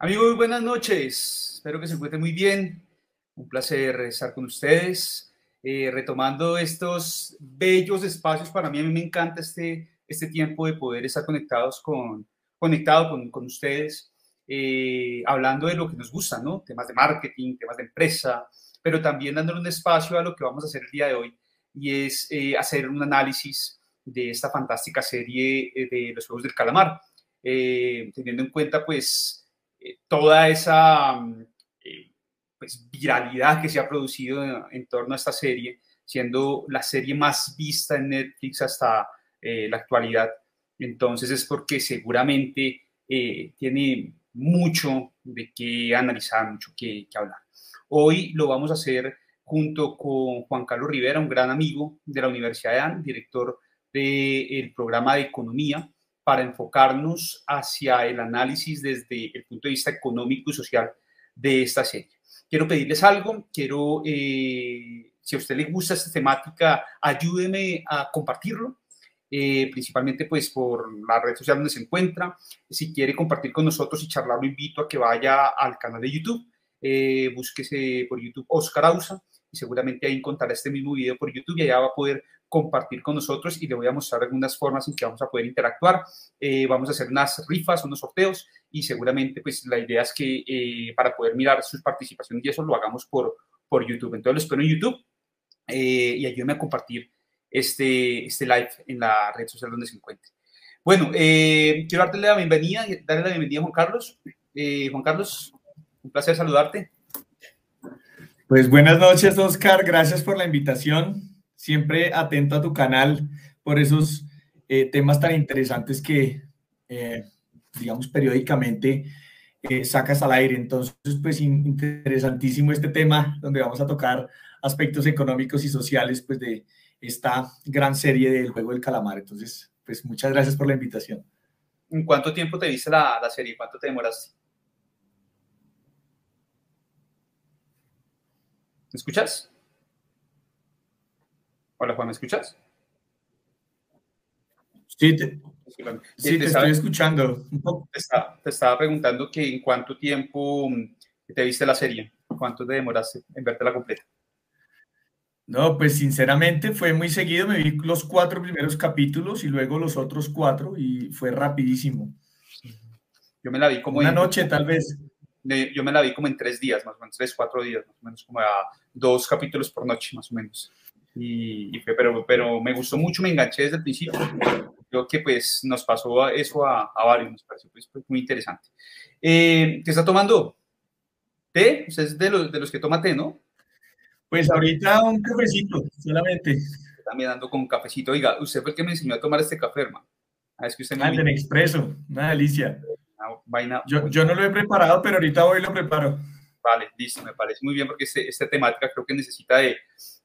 Amigos, buenas noches. Espero que se encuentren muy bien. Un placer estar con ustedes. Eh, retomando estos bellos espacios, para mí, a mí me encanta este, este tiempo de poder estar conectados con, conectado con, con ustedes, eh, hablando de lo que nos gusta, ¿no? Temas de marketing, temas de empresa, pero también dándole un espacio a lo que vamos a hacer el día de hoy, y es eh, hacer un análisis de esta fantástica serie de los Juegos del Calamar, teniendo en cuenta, pues, eh, toda esa mm, eh, pues, viralidad que se ha producido en, torno a esta serie, siendo la serie más vista en Netflix hasta eh, la actualidad. Entonces es porque seguramente tiene mucho de qué analizar, mucho que, que hablar. Hoy lo vamos a hacer junto con Juan Carlos Rivera, un gran amigo de la Universidad de director del programa de economía para enfocarnos hacia el análisis desde el punto de vista económico y social de esta serie. Quiero pedirles algo, quiero, eh, si a usted le gusta esta temática, ayúdeme a compartirlo, eh, principalmente pues por la red social donde se encuentra. Si quiere compartir con nosotros y charlar, lo invito a que vaya al canal de YouTube, eh, búsquese por YouTube Oscar Ausa y seguramente ahí encontrará este mismo video por YouTube y allá va a poder compartir con nosotros y le voy a mostrar algunas formas en que vamos a poder interactuar. Eh, vamos a hacer unas rifas, unos sorteos y seguramente pues la idea es que eh, para poder mirar sus participaciones y eso lo hagamos por, por YouTube. Entonces lo espero en YouTube eh, y ayúdenme a compartir este, este live en la red social donde se encuentre. Bueno, quiero darte la bienvenida, darle la bienvenida a Juan Carlos. Juan Carlos, un placer saludarte. Pues buenas noches, Oscar. Gracias por la invitación siempre atento a tu canal por esos eh, temas tan interesantes que, eh, digamos, periódicamente eh, sacas al aire. Entonces, pues interesantísimo este tema donde vamos a tocar aspectos económicos y sociales pues de esta gran serie del juego del calamar. Entonces, pues muchas gracias por la invitación. ¿En cuánto tiempo te viste la, serie? ¿Cuánto te demoraste? ¿Me escuchas? Hola Juan, ¿me escuchas? Sí, te, sí, te, estoy escuchando. Te estaba, preguntando que en cuánto tiempo mm, te viste la serie, cuánto te demoraste en verte la completa. No, pues sinceramente fue muy seguido, me vi los cuatro primeros capítulos y luego los otros cuatro y fue rapidísimo. Yo me la vi como... Una noche tal vez. Yo me la vi como en tres días, más o menos, tres, cuatro días, más o menos, como a dos capítulos por noche, más o menos y, pero, pero me gustó mucho, me enganché desde el principio. Creo que pues nos pasó eso a, a varios, nos pareció pues, pues muy interesante. Eh, ¿Qué está tomando? ¿Té? Usted es de los, de los que toma té, ¿no? Pues ahorita un cafecito, solamente. También ando con un cafecito. Oiga, usted fue el que me enseñó a tomar este café, hermano. Ah, es que usted me... Ah, en expreso, una delicia. vaina. Yo, yo no lo he preparado, pero ahorita hoy lo preparo. Vale, listo, me parece muy bien porque este, esta temática creo que necesita de,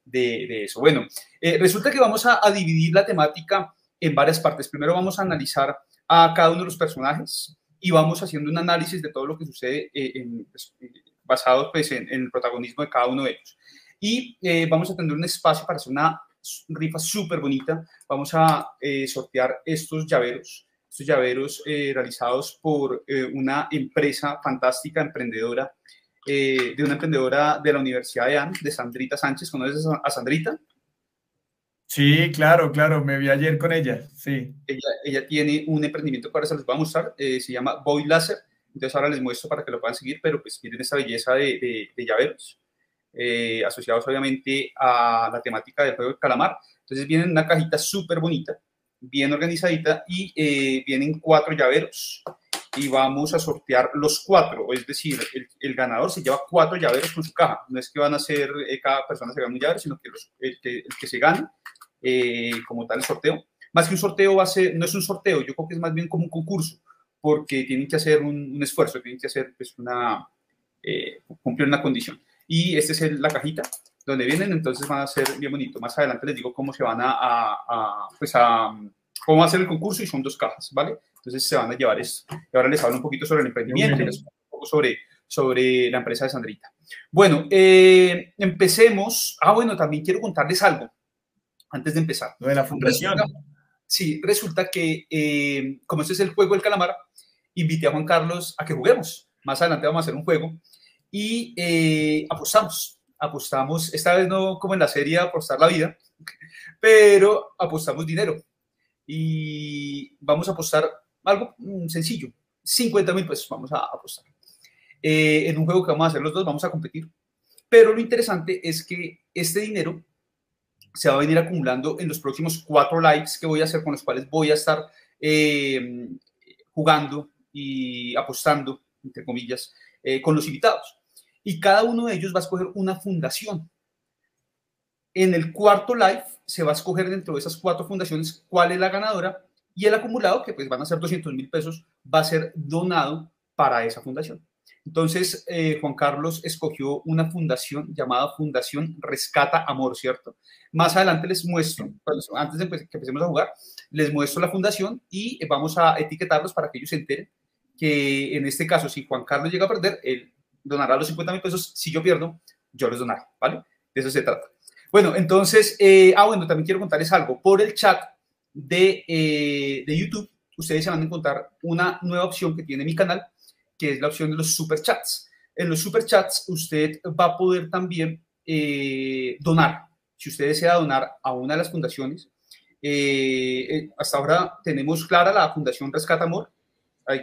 de, eso. Bueno, eh, resulta que vamos a, dividir la temática en varias partes. Primero vamos a analizar a cada uno de los personajes y vamos haciendo un análisis de todo lo que sucede eh, pues, eh, basado pues, en, el protagonismo de cada uno de ellos. Y vamos a tener un espacio para hacer una rifa súper bonita. Vamos a sortear estos llaveros, estos llaveros realizados por una empresa fantástica, emprendedora, eh, de una emprendedora de la Universidad de AN, de Sandrita Sánchez. ¿Conoces a Sandrita? Sí, claro, claro, me vi ayer con ella, sí. Ella, tiene un emprendimiento que ahora se les va a mostrar, eh, se llama Boy Laser, entonces ahora les muestro para que lo puedan seguir, pero pues miren esa belleza de, de, llaveros, eh, asociados obviamente a la temática del juego de calamar. Entonces vienen en una cajita súper bonita, bien organizadita y vienen cuatro llaveros y vamos a sortear los cuatro, es decir, el, ganador se lleva cuatro llaveros con su caja. No es que van a ser, eh, cada persona se gana un llavero, sino que el, que, se gane eh, como tal el sorteo. Más que un sorteo va a ser, no es un sorteo, yo creo que es más bien como un concurso, porque tienen que hacer un, esfuerzo, tienen que hacer pues, una, eh, cumplir una condición. Y esta es la cajita donde vienen, entonces van a ser bien bonito. Más adelante les digo cómo se van a, a, pues a cómo va a ser el concurso y son dos cajas, ¿vale? Entonces se van a llevar esto. Y ahora les hablo un poquito sobre el emprendimiento y les un poco sobre, sobre la empresa de Sandrita. Bueno, eh, empecemos. Ah, bueno, también quiero contarles algo antes de empezar. Lo de la fundación. sí, resulta que, eh, como este es el juego del calamar, invité a Juan Carlos a que juguemos. Más adelante vamos a hacer un juego y eh, apostamos. Apostamos, esta vez no como en la serie apostar la vida, pero apostamos dinero. Y vamos a apostar algo mm, sencillo, 50 mil pesos vamos a apostar. Eh, en un juego que vamos a hacer los dos, vamos a competir. Pero lo interesante es que este dinero se va a venir acumulando en los próximos cuatro lives que voy a hacer, con los cuales voy a estar eh, jugando y apostando, entre comillas, eh, con los invitados. Y cada uno de ellos va a escoger una fundación. En el cuarto live se va a escoger dentro de esas cuatro fundaciones cuál es la ganadora y el acumulado, que pues van a ser 200 mil pesos, va a ser donado para esa fundación. Entonces, eh, Juan Carlos escogió una fundación llamada Fundación Rescata Amor, ¿cierto? Más adelante les muestro, pues, antes de que empecemos a jugar, les muestro la fundación y vamos a etiquetarlos para que ellos se enteren que en este caso, si Juan Carlos llega a perder, él donará los 50 mil pesos. Si yo pierdo, yo les donaré, ¿vale? De eso se trata. Bueno, entonces, eh, ah, bueno, también quiero contarles algo. Por el chat de, eh, de YouTube, ustedes se van a encontrar una nueva opción que tiene mi canal, que es la opción de los super chats. En los super chats usted va a poder también eh, donar. Si usted desea donar a una de las fundaciones, hasta ahora tenemos clara la Fundación Rescata Amor,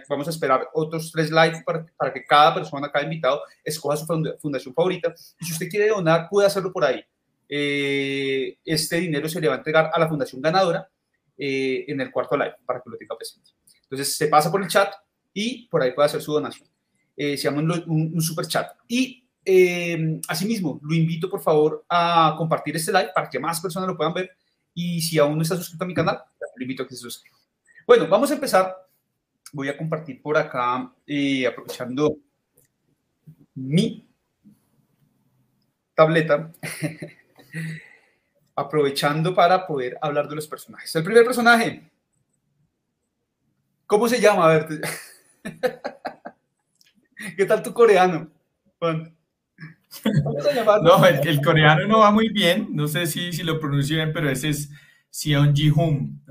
vamos a esperar otros tres likes para, para, que cada persona, cada invitado, escoja su fundación favorita. Y si usted quiere donar, puede hacerlo por ahí. Eh, este dinero se le va a entregar a la fundación ganadora eh, en el cuarto live para que lo tenga presente. Entonces se pasa por el chat y por ahí puede hacer su donación. Eh, se llama un, un, super chat. Y asimismo, lo invito por favor a compartir este live para que más personas lo puedan ver. Y si aún no está suscrito a mi canal, lo invito a que se suscriba. Bueno, vamos a empezar voy a compartir por acá, eh, aprovechando mi tableta, aprovechando para poder hablar de los personajes. El primer personaje, ¿cómo se llama? A ver, ¿qué tal tu coreano? No, el, coreano no va muy bien, no sé si, si lo pronuncio bien, pero ese es Sion Ji-hoon.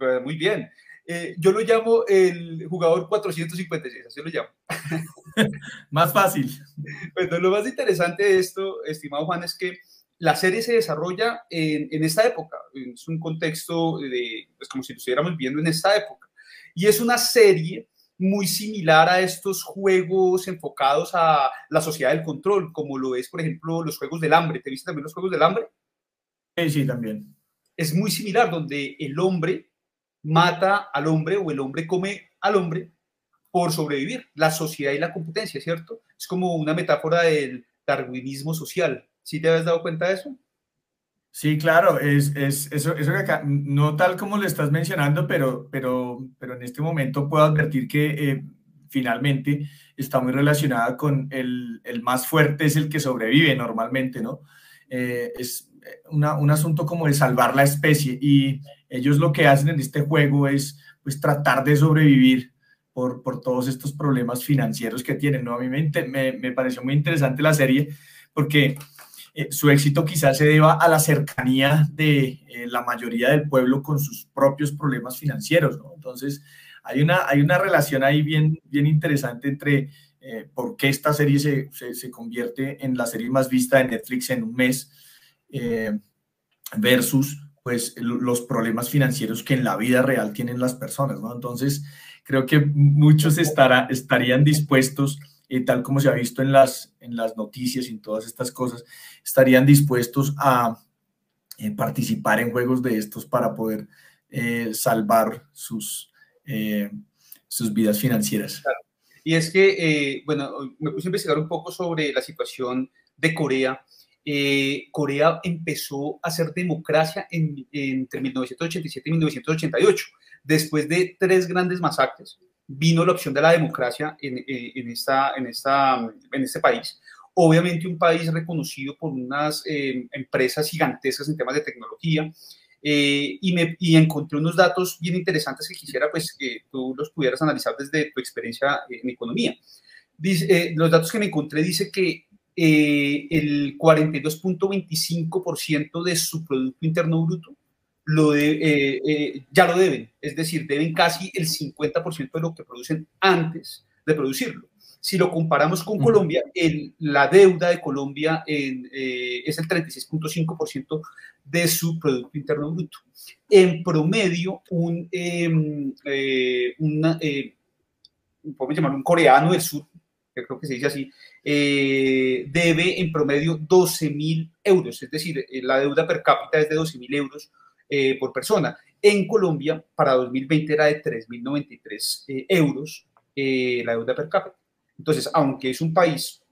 Eh, muy bien. Eh, yo lo llamo el jugador 456, así lo llamo. más fácil. Bueno, lo más interesante de esto, estimado Juan, es que la serie se desarrolla en, en esta época. Es un contexto de, pues como si lo estuviéramos viendo en esta época. Y es una serie muy similar a estos juegos enfocados a la sociedad del control, como lo es, por ejemplo, los juegos del hambre. ¿Te viste también los juegos del hambre? Sí, sí, también. Es muy similar, donde el hombre mata al hombre o el hombre come al hombre por sobrevivir, la sociedad y la competencia, ¿cierto? Es como una metáfora del darwinismo social. ¿Sí te habías dado cuenta de eso? Sí, claro, es, es eso, eso que acá, no tal como lo estás mencionando, pero, pero, pero en este momento puedo advertir que eh, finalmente está muy relacionada con el, el, más fuerte es el que sobrevive normalmente, ¿no? Eh, es un asunto como de salvar la especie y ellos lo que hacen en este juego es pues tratar de sobrevivir por, por todos estos problemas financieros que tienen. ¿no? A mí me, me, pareció muy interesante la serie porque eh, su éxito quizás se deba a la cercanía de eh, la mayoría del pueblo con sus propios problemas financieros. Entonces, hay una, hay una relación ahí bien, bien interesante entre eh, por qué esta serie se, se, convierte en la serie más vista de Netflix en un mes versus pues los problemas financieros que en la vida real tienen las personas. Entonces, creo que muchos estará, estarían dispuestos, eh, tal como se ha visto en las, en las noticias y en todas estas cosas, estarían dispuestos a eh, participar en juegos de estos para poder eh, salvar sus, sus vidas financieras. Y es que, bueno, me puse a investigar un poco sobre la situación de Corea eh, Corea empezó a ser democracia entre 1987 y 1988. Después de tres grandes masacres, vino la opción de la democracia en, eh, esta, en, esta, en este país. Obviamente un país reconocido por unas eh, empresas gigantescas en temas de tecnología. y, me, y encontré unos datos bien interesantes que quisiera pues que tú los pudieras analizar desde tu experiencia en economía. Los datos que me encontré dice que eh, el 42.25% de su Producto Interno Bruto lo eh, eh, ya lo deben, es decir, deben casi el 50% de lo que producen antes de producirlo. Si lo comparamos con Colombia, el, la deuda de Colombia en, eh, es el 36.5% de su Producto Interno Bruto. En promedio, un, em, una, podemos llamarlo un coreano del sur, que creo que se dice así, eh, debe en promedio 12 mil euros, es decir, la deuda per cápita es de 12 mil euros por persona. En Colombia, para 2020 era de 3.093 euros la deuda per cápita. Entonces, aunque es un país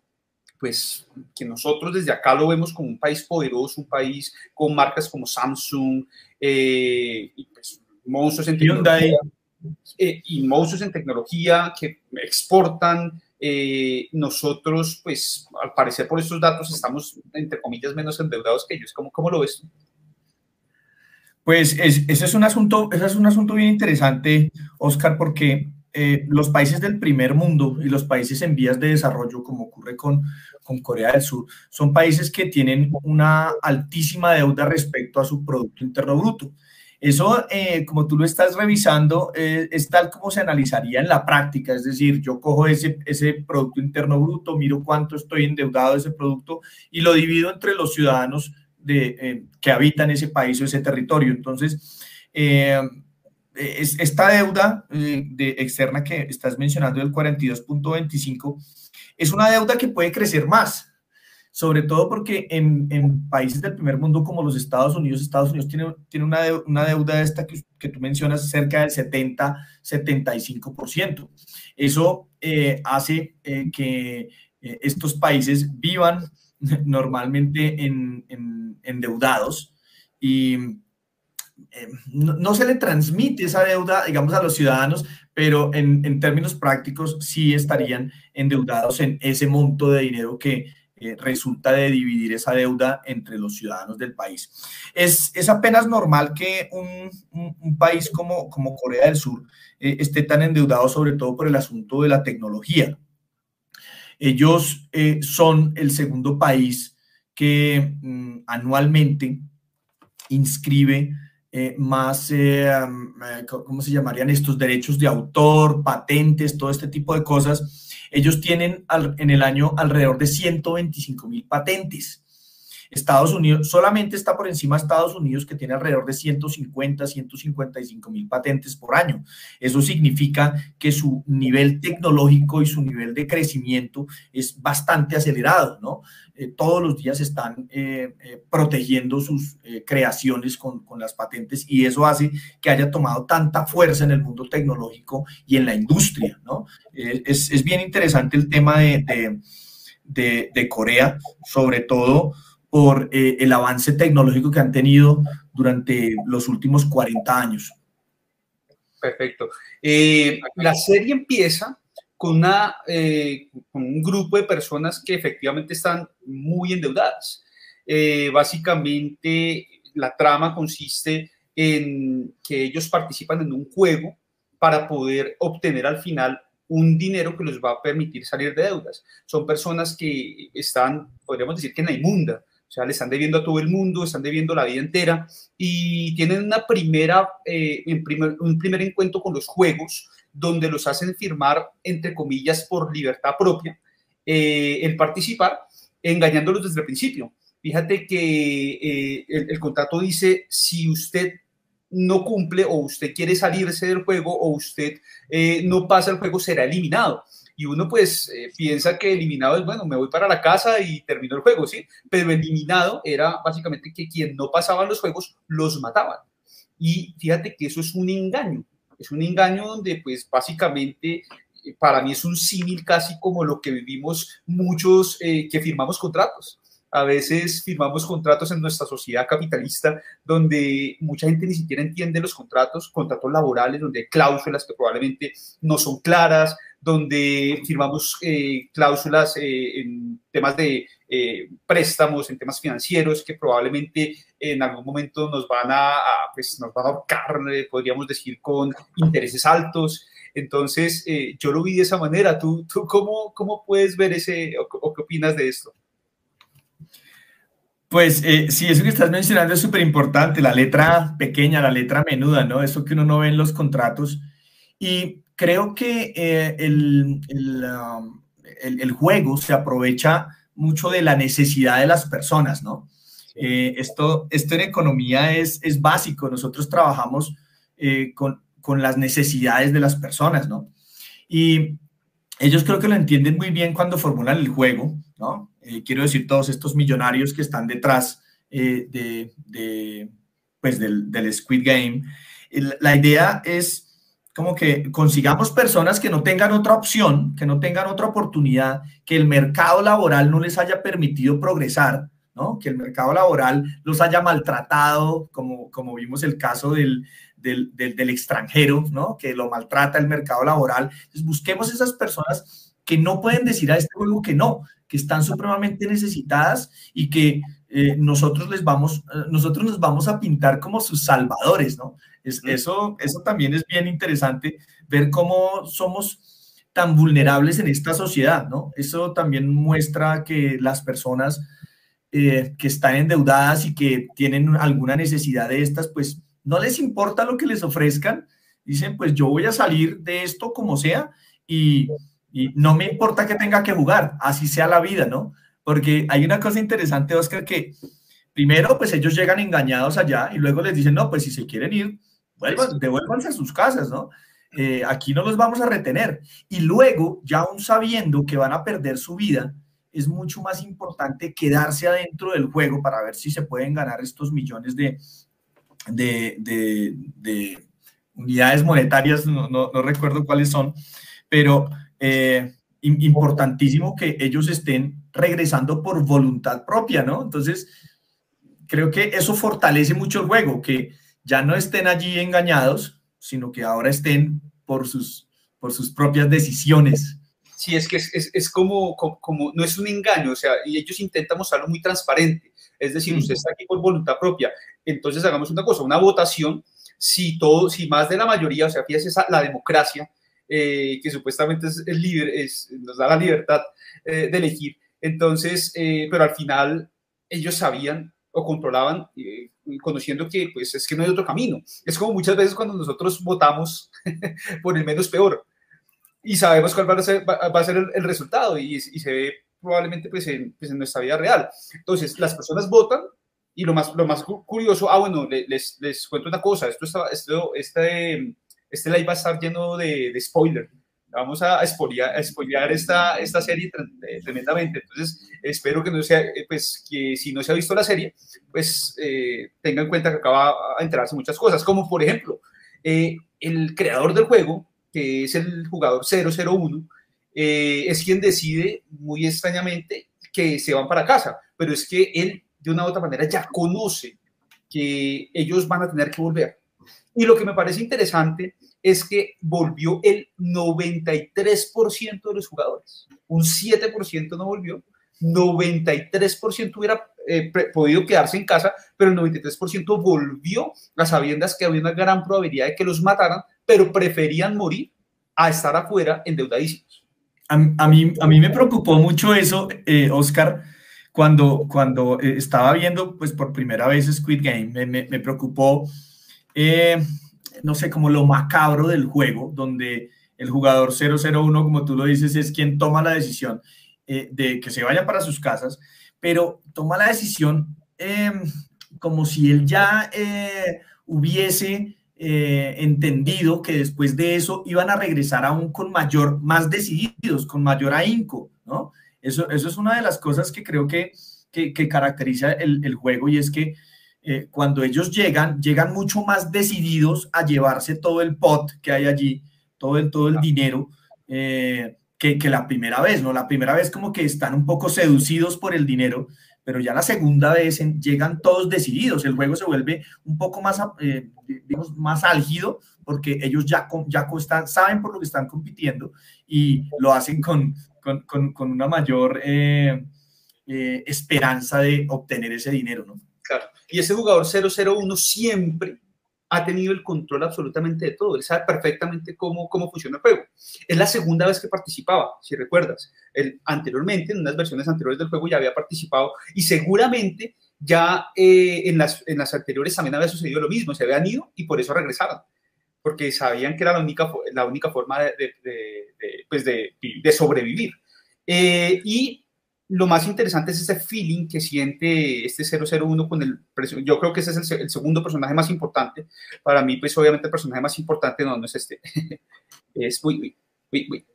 pues que nosotros desde acá lo vemos como un país poderoso, un país con marcas como Samsung eh, y pues, monstruos en tecnología, eh, y monstruos en tecnología que exportan. Eh, nosotros, pues, al parecer por estos datos estamos, entre comillas, menos endeudados que ellos. ¿Cómo, cómo lo ves? Pues ese, es un asunto, ese es un asunto bien interesante, Oscar, porque eh, los países del primer mundo y los países en vías de desarrollo, como ocurre con, con Corea del Sur, son países que tienen una altísima deuda respecto a su Producto Interno Bruto. Eso, eh, como tú lo estás revisando, eh, es tal como se analizaría en la práctica, es decir, yo cojo ese, ese Producto Interno Bruto, miro cuánto estoy endeudado de ese producto y lo divido entre los ciudadanos de, que habitan ese país o ese territorio. Entonces, esta deuda eh, de externa que estás mencionando del 42.25 es una deuda que puede crecer más, sobre todo porque en, en, países del primer mundo como los Estados Unidos, Estados Unidos tiene, tiene una, deuda, una deuda esta que, que, tú mencionas cerca del 70-75%. Eso eh, hace eh, que estos países vivan normalmente en, en, endeudados y eh, no, se le transmite esa deuda, digamos, a los ciudadanos, pero en, términos prácticos sí estarían endeudados en ese monto de dinero que eh, resulta de dividir esa deuda entre los ciudadanos del país. Es, es apenas normal que un, país como, como, Corea del Sur eh, esté tan endeudado, sobre todo por el asunto de la tecnología. Ellos son el segundo país que mm, anualmente inscribe eh, más, eh, eh, ¿cómo se llamarían estos derechos de autor, patentes, todo este tipo de cosas? Ellos tienen en el año alrededor de 125 mil patentes. Estados Unidos solamente está por encima de Estados Unidos que tiene alrededor de 150, 155 mil patentes por año. Eso significa que su nivel tecnológico y su nivel de crecimiento es bastante acelerado, ¿no? Eh, todos los días están eh, eh, protegiendo sus creaciones con, las patentes y eso hace que haya tomado tanta fuerza en el mundo tecnológico y en la industria, ¿no? Es, bien interesante el tema de Corea, sobre todo por eh, el avance tecnológico que han tenido durante los últimos 40 años. Perfecto. Eh, la serie empieza con, una, eh, con un grupo de personas que efectivamente están muy endeudadas. básicamente, la trama consiste en que ellos participan en un juego para poder obtener al final un dinero que les va a permitir salir de deudas. Son personas que están, podríamos decir que en la inmunda, o sea, le están debiendo a todo el mundo, están debiendo la vida entera y tienen una primera, eh, primer, un primer encuentro con los juegos donde los hacen firmar, entre comillas, por libertad propia, eh, el participar, engañándolos desde el principio. Fíjate que eh, el, el contrato dice, si usted no cumple o usted quiere salirse del juego o usted no pasa el juego, será eliminado y uno pues eh, piensa que eliminado es, bueno, me voy para la casa y termino el juego, ¿sí? Pero eliminado era básicamente que quien no pasaba los juegos los mataban. Y fíjate que eso es un engaño, es un engaño donde pues básicamente eh, para mí es un símil casi como lo que vivimos muchos eh, que firmamos contratos. A veces firmamos contratos en nuestra sociedad capitalista donde mucha gente ni siquiera entiende los contratos, contratos laborales, donde hay cláusulas que probablemente no son claras, donde firmamos eh, cláusulas eh, en temas de eh, préstamos, en temas financieros, que probablemente en algún momento nos van a, pues, nos van a ahorcar, podríamos decir, con intereses altos. Entonces, yo lo vi de esa manera. ¿Tú, tú cómo, cómo puedes ver ese, o, qué opinas de esto? Pues sí, eso que estás mencionando es súper importante, la letra pequeña, la letra menuda, ¿no? Eso que uno no ve en los contratos. Y creo que eh, el, um, el, juego se aprovecha mucho de la necesidad de las personas, ¿no? Eh, esto, esto en economía es, es básico. Nosotros trabajamos eh, con, con, las necesidades de las personas, ¿no? Y ellos creo que lo entienden muy bien cuando formulan el juego, ¿no? Eh, quiero decir, todos estos millonarios que están detrás de, de, pues del, del Squid Game. La idea es como que consigamos personas que no tengan otra opción, que no tengan otra oportunidad, que el mercado laboral no les haya permitido progresar, ¿no? que el mercado laboral los haya maltratado, como, como vimos el caso del, del, del, extranjero, ¿no? que lo maltrata el mercado laboral. Busquemos esas personas que no pueden decir a este juego que no, que están supremamente necesitadas y que eh, nosotros les vamos, eh, nosotros nos vamos a pintar como sus salvadores, ¿no? Es, eso, eso también es bien interesante, ver cómo somos tan vulnerables en esta sociedad, ¿no? Eso también muestra que las personas eh, que están endeudadas y que tienen alguna necesidad de estas, pues no les importa lo que les ofrezcan, dicen, pues yo voy a salir de esto como sea y, y no me importa que tenga que jugar, así sea la vida, ¿no? Porque hay una cosa interesante, Oscar, que primero, pues ellos llegan engañados allá y luego les dicen, no, pues si se quieren ir, vuelvan, devuélvanse a sus casas, ¿no? Eh, aquí no los vamos a retener. Y luego, ya aún sabiendo que van a perder su vida, es mucho más importante quedarse adentro del juego para ver si se pueden ganar estos millones de, de, unidades monetarias, no, no, recuerdo cuáles son, pero eh, importantísimo que ellos estén regresando por voluntad propia, ¿no? Entonces, creo que eso fortalece mucho el juego, que ya no estén allí engañados, sino que ahora estén por sus, por sus propias decisiones. Sí, es que es, es, como, como, no es un engaño, o sea, y ellos intentan mostrarlo muy transparente, es decir, usted está aquí por voluntad propia, entonces hagamos una cosa, una votación, si todo, si más de la mayoría, o sea, fíjese la democracia, eh, que supuestamente es, libre, nos da la libertad eh, de elegir. Entonces, eh, pero al final ellos sabían o controlaban, conociendo que pues es que no hay otro camino. Es como muchas veces cuando nosotros votamos por el menos peor y sabemos cuál va a ser, va, a ser el, resultado y, y, se ve probablemente pues en, pues en, nuestra vida real. Entonces, las personas votan y lo más, lo más curioso, ah, bueno, les, les cuento una cosa, esto, está, esto este, este live va a estar lleno de, de spoiler. Vamos a spoilear, esta, serie eh, tremendamente. Entonces, espero que no eh, pues, si no se ha visto la serie, pues eh, tenga en cuenta que acaba de enterarse muchas cosas, como por ejemplo, el creador del juego, que es el jugador 001, es quien decide muy extrañamente que se van para casa, pero es que él de una u otra manera ya conoce que ellos van a tener que volver y lo que me parece interesante es que volvió el 93% de los jugadores. Un 7% no volvió, 93% hubiera eh, podido quedarse en casa, pero el 93% volvió a sabiendas que había una gran probabilidad de que los mataran, pero preferían morir a estar afuera endeudadísimos. A, a mí, a mí me preocupó mucho eso, eh, Oscar, cuando, cuando eh, estaba viendo pues, por primera vez Squid Game. Me, preocupó eh, no sé, como lo macabro del juego, donde el jugador 001, como tú lo dices, es quien toma la decisión eh, de que se vaya para sus casas, pero toma la decisión em, como si él ya eh, hubiese entendido que después de eso iban a regresar aún con mayor, más decididos, con mayor ahínco, ¿no? Eso, eso es una de las cosas que creo que, que, caracteriza el, el, juego y es que eh, cuando ellos llegan, llegan mucho más decididos a llevarse todo el pot que hay allí, todo el, todo el dinero, eh, que, que, la primera vez, ¿no? La primera vez como que están un poco seducidos por el dinero, pero ya la segunda vez llegan todos decididos, el juego se vuelve un poco más, eh, digamos, más álgido porque ellos ya, ya están, saben por lo que están compitiendo y lo hacen con, con, con, con una mayor esperanza de obtener ese dinero, ¿no? Y ese jugador 001 siempre ha tenido el control absolutamente de todo. Él sabe perfectamente cómo, cómo funciona el juego. Es la segunda vez que participaba, si recuerdas. Él anteriormente, en unas versiones anteriores del juego, ya había participado y seguramente ya eh, en, las, en las anteriores también había sucedido lo mismo. Se habían ido y por eso regresaron. Porque sabían que era la única, la única forma de, de, pues de, de sobrevivir. y lo más interesante es ese feeling que siente este 001 con el... Yo creo que ese es el, segundo personaje más importante. Para mí, pues obviamente el personaje más importante no, no es este. es... Uy, uy, uy,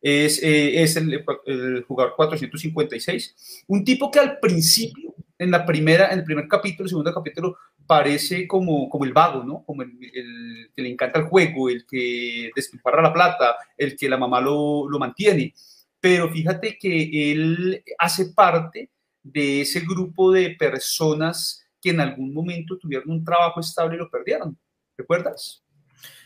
es, eh, es el, jugador 456. Un tipo que al principio, en, la primera, en el primer capítulo, el segundo capítulo, parece como, como el vago, ¿no? Como el, el, que le encanta el juego, el que despilfarra la plata, el que la mamá lo, lo mantiene pero fíjate que él hace parte de ese grupo de personas que en algún momento tuvieron un trabajo estable y lo perdieron. ¿Recuerdas?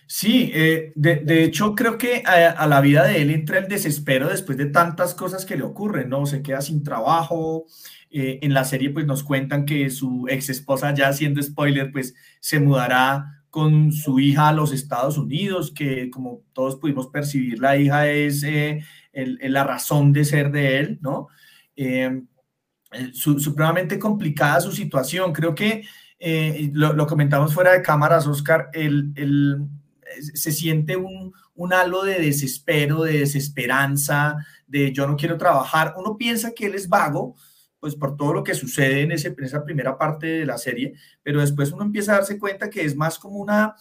Sí, eh, de, hecho creo que a, la vida de él entra el desespero después de tantas cosas que le ocurren, ¿no? Se queda sin trabajo, eh, en la serie pues nos cuentan que su ex esposa, ya siendo spoiler, pues se mudará con su hija a los Estados Unidos, que como todos pudimos percibir, la hija es eh, la razón de ser de él, ¿no? Em, eh, supremamente complicada su situación. Creo que eh, lo, comentamos fuera de cámaras, Oscar, el, se siente un, halo de desespero, de desesperanza, de yo no quiero trabajar. Uno piensa que él es vago, pues por todo lo que sucede en, en esa primera parte de la serie, pero después uno empieza a darse cuenta que es más como una,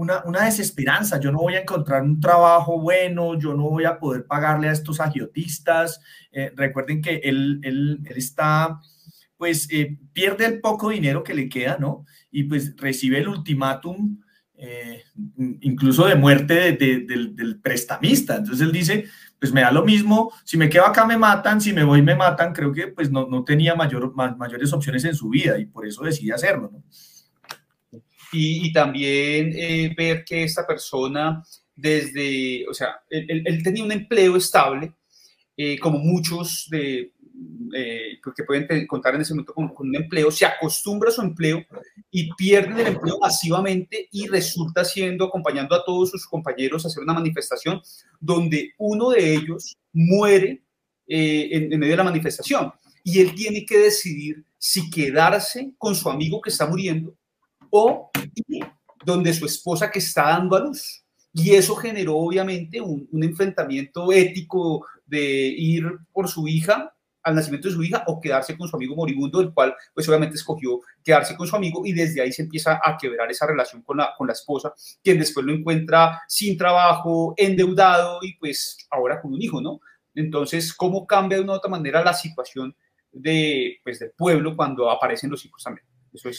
una, desesperanza. Yo no voy a encontrar un trabajo bueno, yo no voy a poder pagarle a estos agiotistas. Eh, recuerden que él, él, está, pues eh, pierde el poco dinero que le queda, ¿no? Y pues recibe el ultimátum. Eh, incluso de muerte del, prestamista. Entonces él dice, pues me da lo mismo, si me quedo acá me matan, si me voy me matan, creo que pues no, no tenía mayor, mayores opciones en su vida y por eso decide hacerlo. ¿no? Y, también eh, ver que esta persona desde, o sea, él, tenía un empleo estable, eh, como muchos de, eh, que pueden contar en ese momento con, un empleo, se acostumbra a su empleo y pierde el empleo masivamente y resulta siendo, acompañando a todos sus compañeros a hacer una manifestación donde uno de ellos muere en, en medio de la manifestación. Y él tiene que decidir si quedarse con su amigo que está muriendo o donde su esposa que está dando a luz. Y eso generó obviamente un, enfrentamiento ético de ir por su hija al nacimiento de su hija o quedarse con su amigo moribundo, el cual pues obviamente escogió quedarse con su amigo y desde ahí se empieza a quebrar esa relación con la, con la esposa, quien después lo encuentra sin trabajo, endeudado y pues ahora con un hijo, ¿no? Entonces, ¿cómo cambia de una u otra manera la situación de, pues, del pueblo cuando aparecen los hijos también?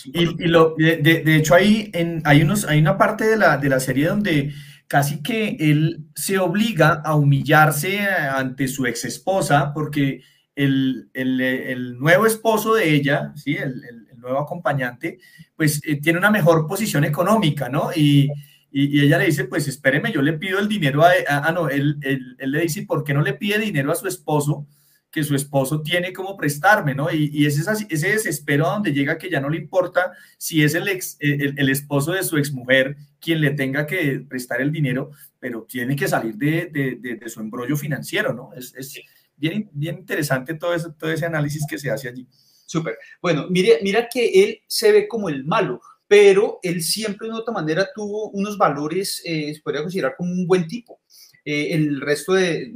Y, lo, de, hecho, hay, en, hay, unos, hay una parte de la, de la serie donde casi que él se obliga a humillarse ante su ex esposa porque el, el, el nuevo esposo de ella, ¿sí? el, el nuevo acompañante, pues eh, tiene una mejor posición económica, ¿no? Y, y, ella le dice, pues espéreme, yo le pido el dinero a... Ah, no, él, él, él, le dice, ¿por qué no le pide dinero a su esposo? Que su esposo tiene como prestarme, ¿no? Y, y ese, ese desespero a donde llega que ya no le importa si es el, ex, el, esposo de su exmujer quien le tenga que prestar el dinero, pero tiene que salir de, de, de, su embrollo financiero, ¿no? Es, es, bien, bien interesante todo, eso, todo ese análisis que se hace allí. Súper. Bueno, mire, mira que él se ve como el malo, pero él siempre de otra manera tuvo unos valores, eh, se podría considerar como un buen tipo. Eh, el resto de,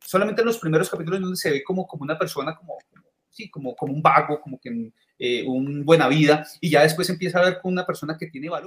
solamente en los primeros capítulos donde se ve como, como una persona, como, sí, como, como un vago, como que eh, un buena vida, y ya después empieza a ver con una persona que tiene valor.